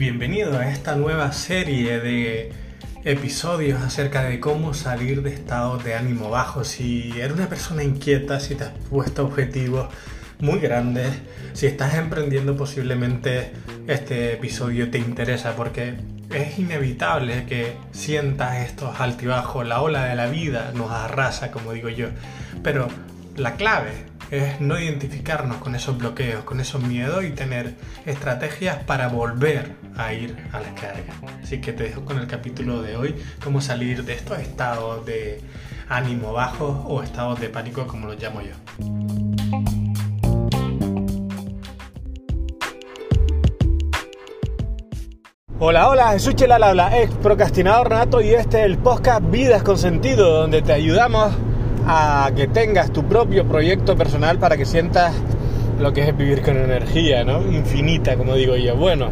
Bienvenido a esta nueva serie de episodios acerca de cómo salir de estados de ánimo bajo. Si eres una persona inquieta, si te has puesto objetivos muy grandes, si estás emprendiendo posiblemente este episodio te interesa porque es inevitable que sientas estos altibajos, la ola de la vida nos arrasa, como digo yo. Pero la clave es no identificarnos con esos bloqueos, con esos miedos y tener estrategias para volver a ir a la carga. Así que te dejo con el capítulo de hoy, cómo salir de estos estados de ánimo bajo o estados de pánico como los llamo yo. Hola, hola, Jesús Chelal habla, ex procrastinador nato y este es el podcast Vidas con Sentido, donde te ayudamos a que tengas tu propio proyecto personal para que sientas lo que es vivir con energía, ¿no? Infinita, como digo yo. Bueno,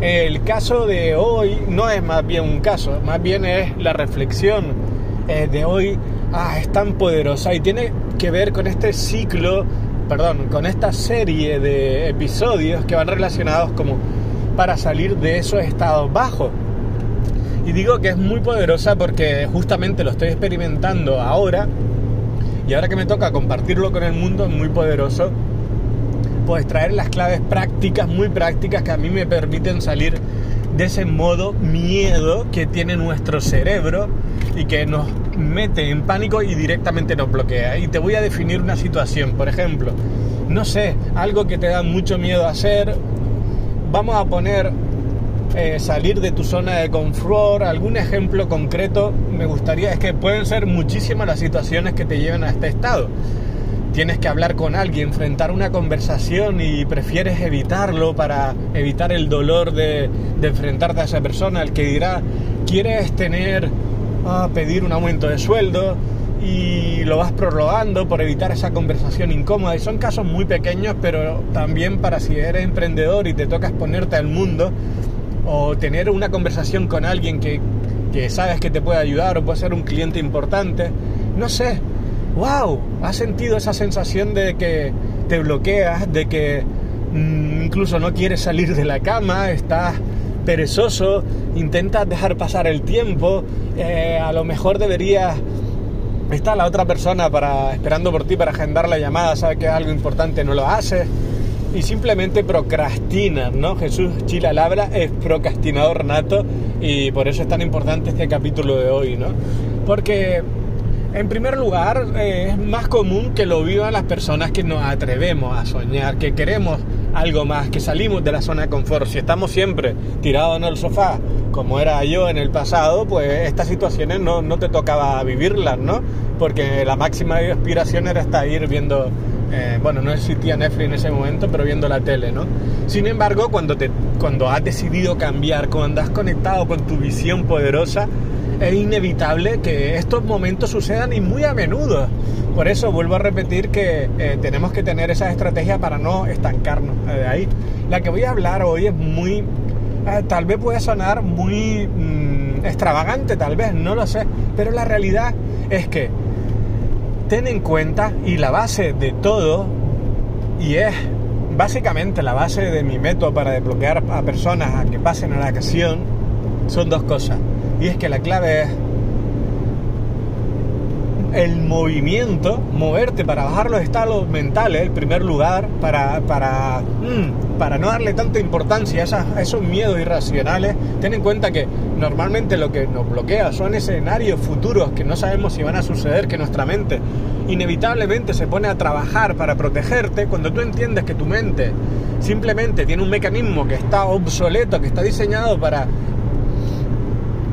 el caso de hoy no es más bien un caso, más bien es la reflexión eh, de hoy. Ah, es tan poderosa y tiene que ver con este ciclo, perdón, con esta serie de episodios que van relacionados como para salir de esos estados bajos. Y digo que es muy poderosa porque justamente lo estoy experimentando ahora y ahora que me toca compartirlo con el mundo, es muy poderoso, pues traer las claves prácticas, muy prácticas, que a mí me permiten salir de ese modo miedo que tiene nuestro cerebro y que nos mete en pánico y directamente nos bloquea. Y te voy a definir una situación, por ejemplo, no sé, algo que te da mucho miedo hacer, vamos a poner eh, salir de tu zona de confort, algún ejemplo concreto me gustaría, es que pueden ser muchísimas las situaciones que te llevan a este estado. Tienes que hablar con alguien, enfrentar una conversación y prefieres evitarlo para evitar el dolor de, enfrentarte a esa persona, el que dirá, quieres tener, ah, pedir un aumento de sueldo, y lo vas prorrogando por evitar esa conversación incómoda. Y son casos muy pequeños, pero también para si eres emprendedor y te toca exponerte al mundo, o tener una conversación con alguien que, sabes que te puede ayudar o puede ser un cliente importante. No sé, wow, has sentido esa sensación de que te bloqueas, de que mm, incluso no quieres salir de la cama, estás perezoso, intentas dejar pasar el tiempo, eh, a lo mejor deberías estar la otra persona para esperando por ti para agendar la llamada, sabe que es algo importante, no lo haces y simplemente procrastinan, ¿no? Jesús Chila Labra es procrastinador nato y por eso es tan importante este capítulo de hoy, ¿no? Porque en primer lugar eh, es más común que lo vivan las personas que nos atrevemos a soñar, que queremos algo más, que salimos de la zona de confort. Si estamos siempre tirados en el sofá, como era yo en el pasado, pues estas situaciones no, no te tocaba vivirlas, ¿no? Porque la máxima aspiración era estar viendo eh, bueno, no existía Netflix en ese momento, pero viendo la tele, ¿no? Sin embargo, cuando, te, cuando has decidido cambiar, cuando has conectado con tu visión poderosa, es inevitable que estos momentos sucedan y muy a menudo. Por eso vuelvo a repetir que eh, tenemos que tener esa estrategia para no estancarnos. De eh, ahí, la que voy a hablar hoy es muy, tal vez puede sonar muy mm, extravagante, tal vez, no lo sé, pero la realidad es que ten en cuenta y la base de todo, y es básicamente la base de mi método para desbloquear a personas a que pasen a la acción, son dos cosas. Y es que la clave es el movimiento, moverte para bajar los estados mentales, en primer lugar, para, para, mm, para no darle tanta importancia a, esos miedos irracionales. Ten en cuenta que normalmente lo que nos bloquea son escenarios futuros que no sabemos si van a suceder, que nuestra mente inevitablemente se pone a trabajar para protegerte. Cuando tú entiendes que tu mente simplemente tiene un mecanismo que está obsoleto, que está diseñado para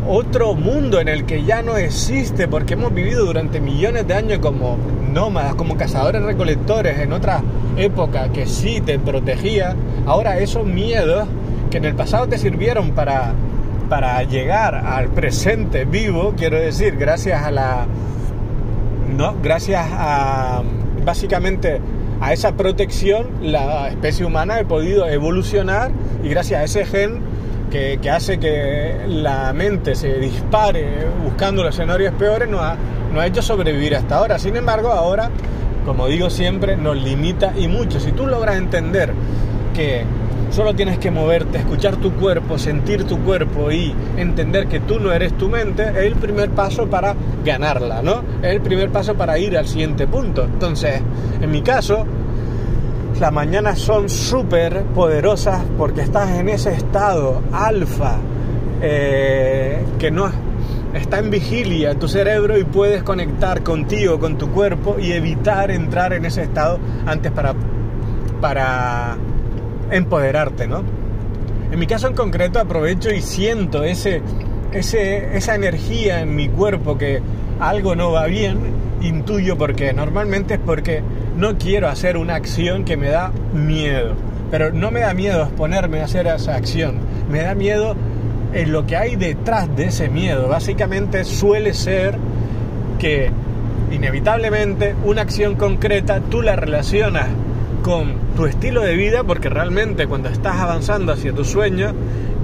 otro mundo en el que ya no existe porque hemos vivido durante millones de años como nómadas, como cazadores recolectores en otra época que sí te protegía, ahora esos miedos que en el pasado te sirvieron para, para llegar al presente vivo, quiero decir, gracias a la... No, gracias a básicamente a esa protección la especie humana ha podido evolucionar y gracias a ese gen que, hace que la mente se dispare buscando los escenarios peores, nos ha, ha hecho sobrevivir hasta ahora. Sin embargo, ahora, como digo siempre, nos limita y mucho. Si tú logras entender que Solo tienes que moverte, escuchar tu cuerpo, sentir tu cuerpo y entender que tú no eres tu mente, es el primer paso para ganarla, ¿no? Es el primer paso para ir al siguiente punto. Entonces, en mi caso, las mañanas son súper poderosas porque estás en ese estado alfa eh, que no está en vigilia tu cerebro y puedes conectar contigo, con tu cuerpo y evitar entrar en ese estado antes para, para empoderarte, ¿no? En mi caso en concreto aprovecho y siento ese, ese, esa energía en mi cuerpo que algo no va bien, intuyo porque normalmente es porque no quiero hacer una acción que me da miedo. Pero no me da miedo exponerme a hacer esa acción, me da miedo en lo que hay detrás de ese miedo. Básicamente suele ser que inevitablemente una acción concreta tú la relacionas con tu estilo de vida porque realmente cuando estás avanzando hacia tu sueño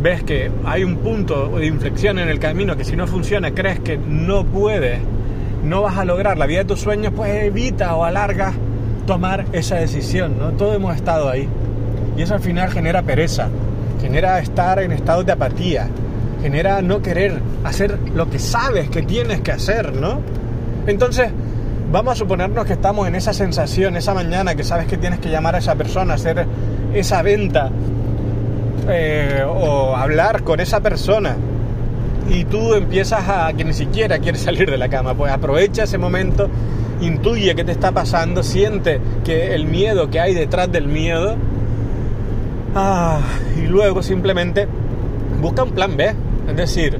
ves que hay un punto de inflexión en el camino que si no funciona crees que no puedes, no vas a lograr la vida de tus sueños, pues evita o alarga tomar esa decisión, ¿no? Todos hemos estado ahí. Y eso al final genera pereza, genera estar en estado de apatía, genera no querer hacer lo que sabes que tienes que hacer, ¿no? Entonces, vamos a suponernos que estamos en esa sensación, esa mañana que sabes que tienes que llamar a esa persona, hacer esa venta eh, o hablar con esa persona y tú empiezas a que ni siquiera quieres salir de la cama, pues aprovecha ese momento, intuye qué te está pasando, siente que el miedo que hay detrás del miedo. Ah, y luego simplemente busca un plan B, es decir,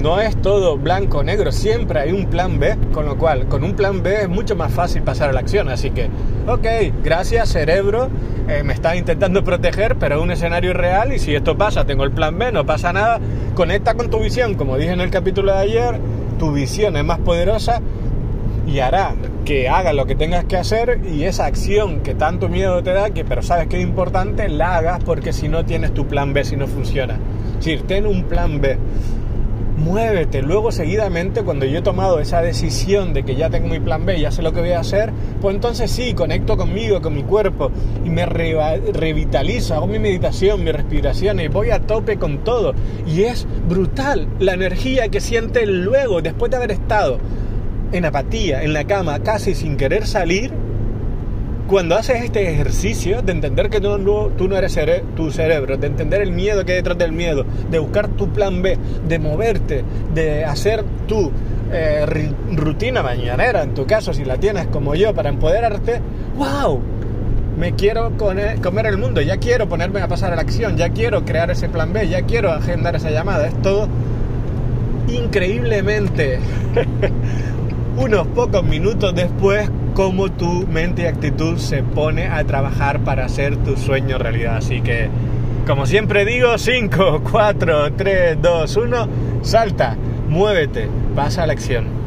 no es todo blanco o negro, siempre hay un plan B, con lo cual con un plan B es mucho más fácil pasar a la acción. Así que, ok, gracias cerebro, eh, me está intentando proteger, pero es un escenario real y si esto pasa, tengo el plan B, no pasa nada, conecta con tu visión, como dije en el capítulo de ayer, tu visión es más poderosa y hará que hagas lo que tengas que hacer y esa acción que tanto miedo te da, que pero sabes que es importante, la hagas porque si no tienes tu plan B, si no funciona. Es decir, ten un plan B muévete. Luego, seguidamente, cuando yo he tomado esa decisión de que ya tengo mi plan B, ya sé lo que voy a hacer, pues entonces sí, conecto conmigo, con mi cuerpo y me revitalizo, hago mi meditación, mi respiración y voy a tope con todo. Y es brutal la energía que sientes luego, después de haber estado en apatía, en la cama, casi sin querer salir cuando haces este ejercicio de entender que tú no, tú eres tu cerebro, de entender el miedo que hay detrás del miedo, de buscar tu plan B, de moverte, de hacer tu eh, rutina mañanera, en tu caso, si la tienes como yo, para empoderarte, ¡wow! Me quiero comer el mundo, ya quiero ponerme a pasar a la acción, ya quiero crear ese plan B, ya quiero agendar esa llamada. Es todo increíblemente unos pocos minutos después cómo tu mente y actitud se pone a trabajar para hacer tu sueño realidad. Así que, como siempre digo, 5, 4, 3, 2, 1, salta, muévete, pasa a la acción.